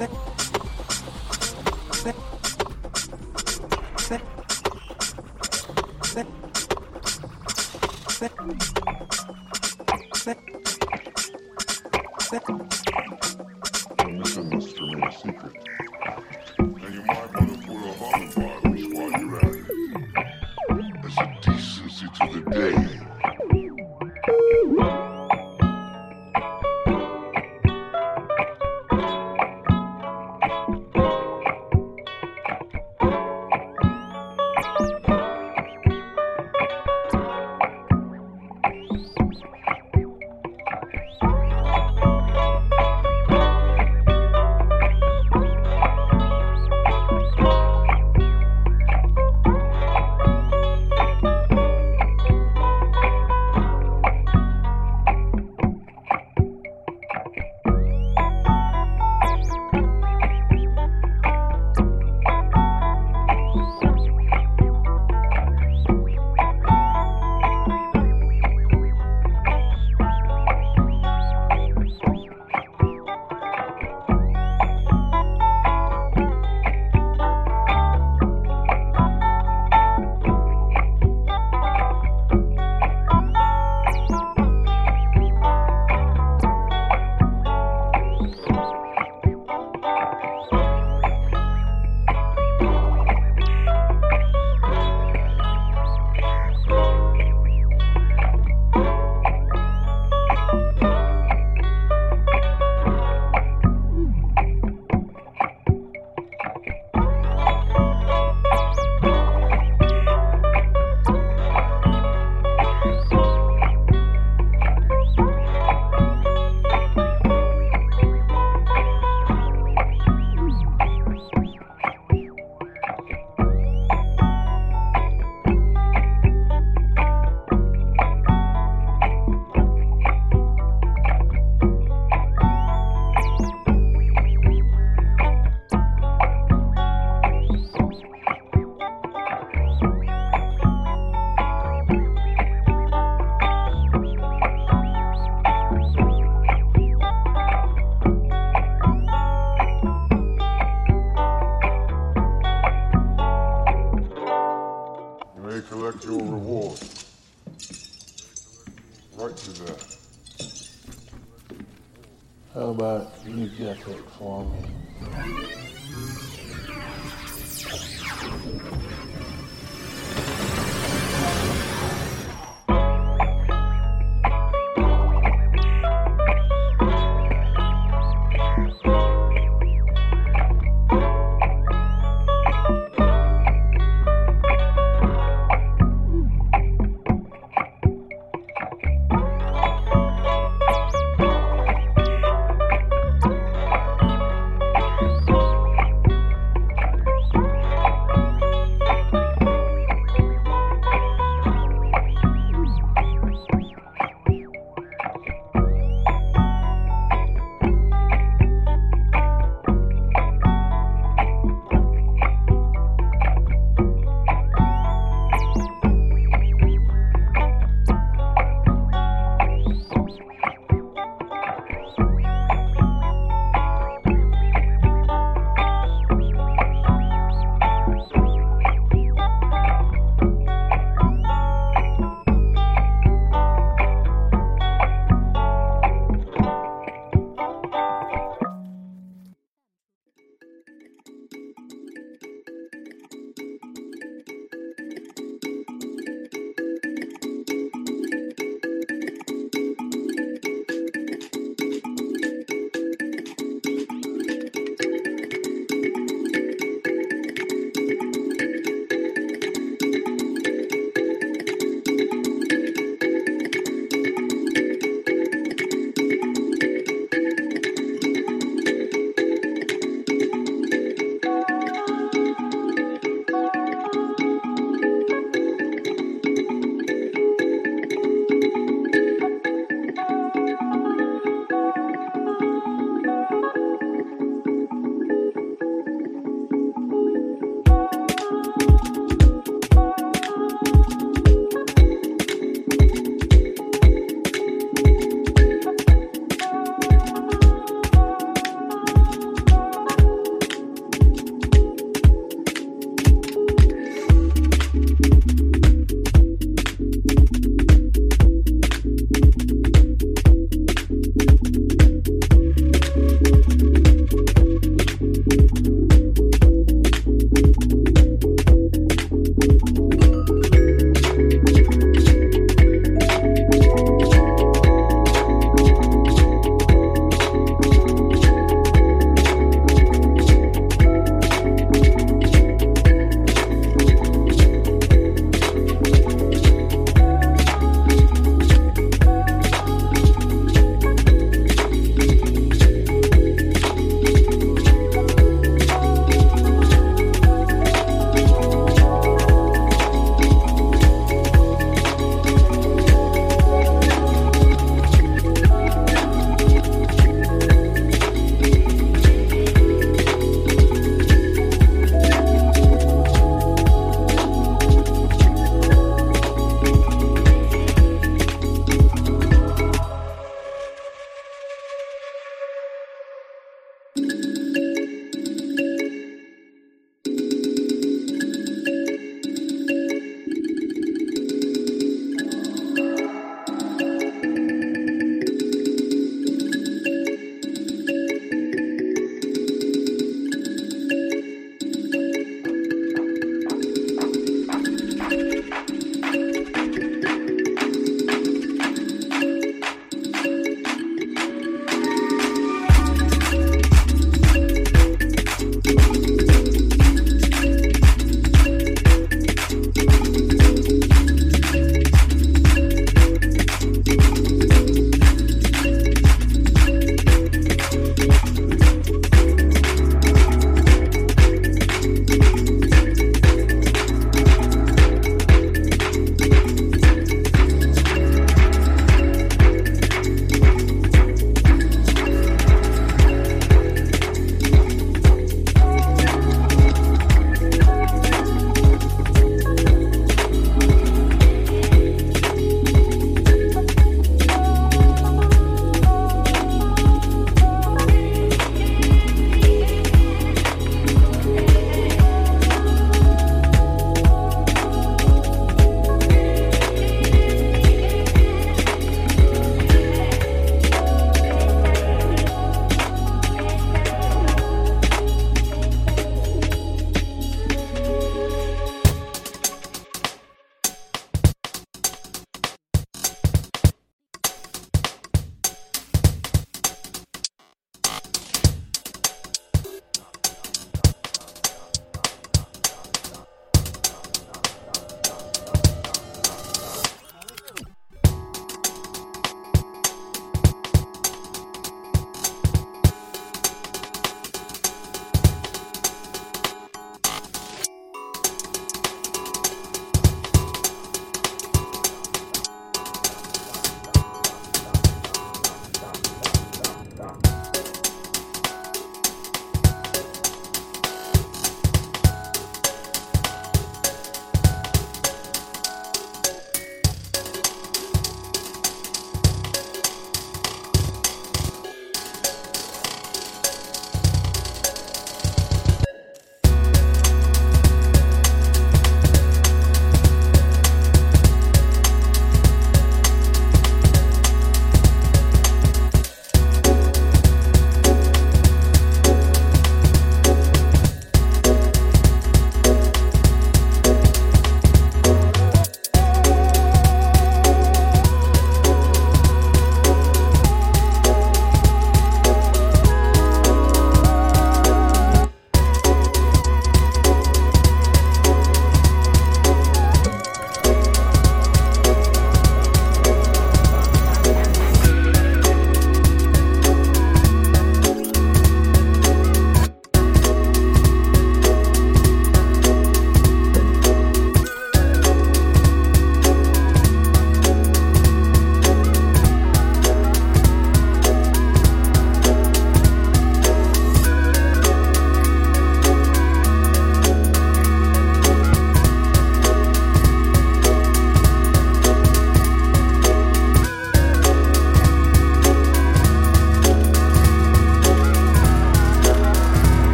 Set. Set.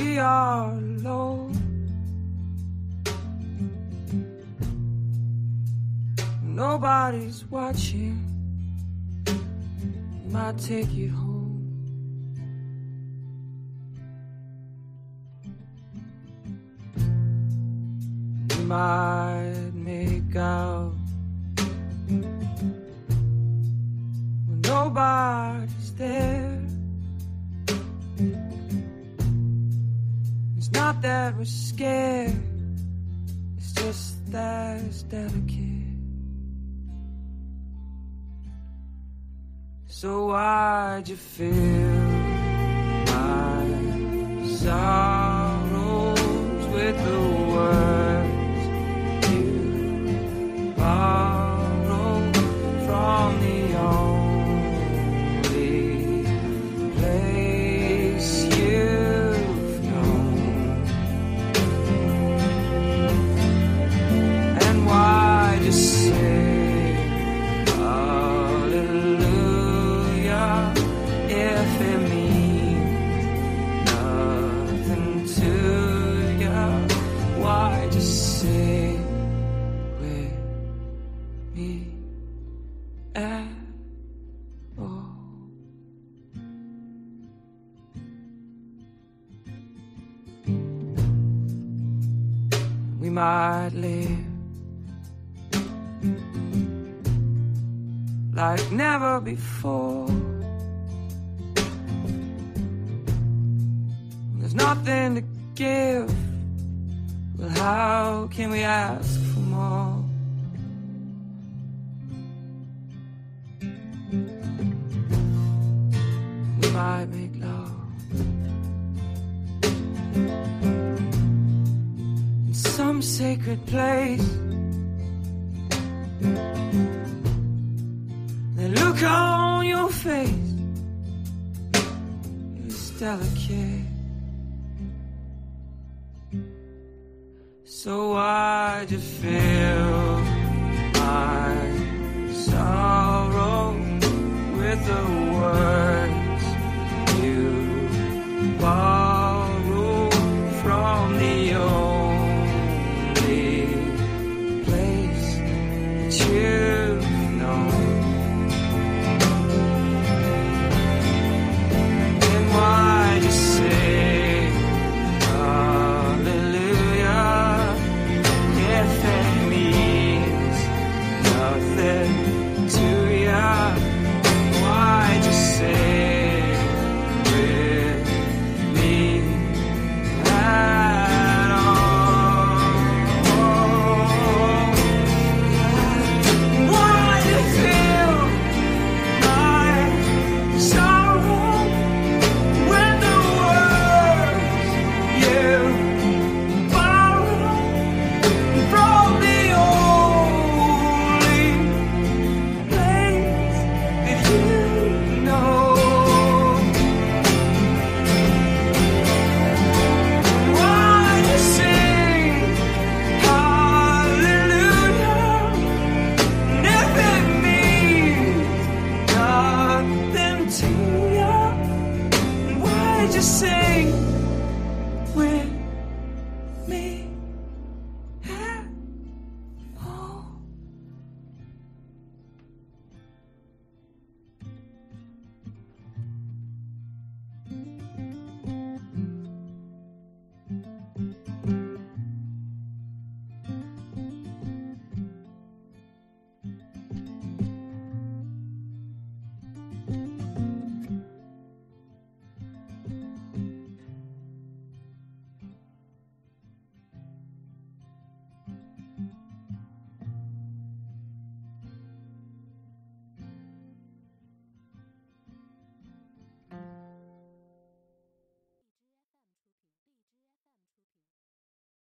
We are alone. Nobody's watching. Might take you home. Might make out Not that we're scared, it's just that it's delicate. So why'd you fill my sorrows with the We might live like never before. There's nothing to give. Well, how can we ask for more? Some sacred place. The look on your face is delicate.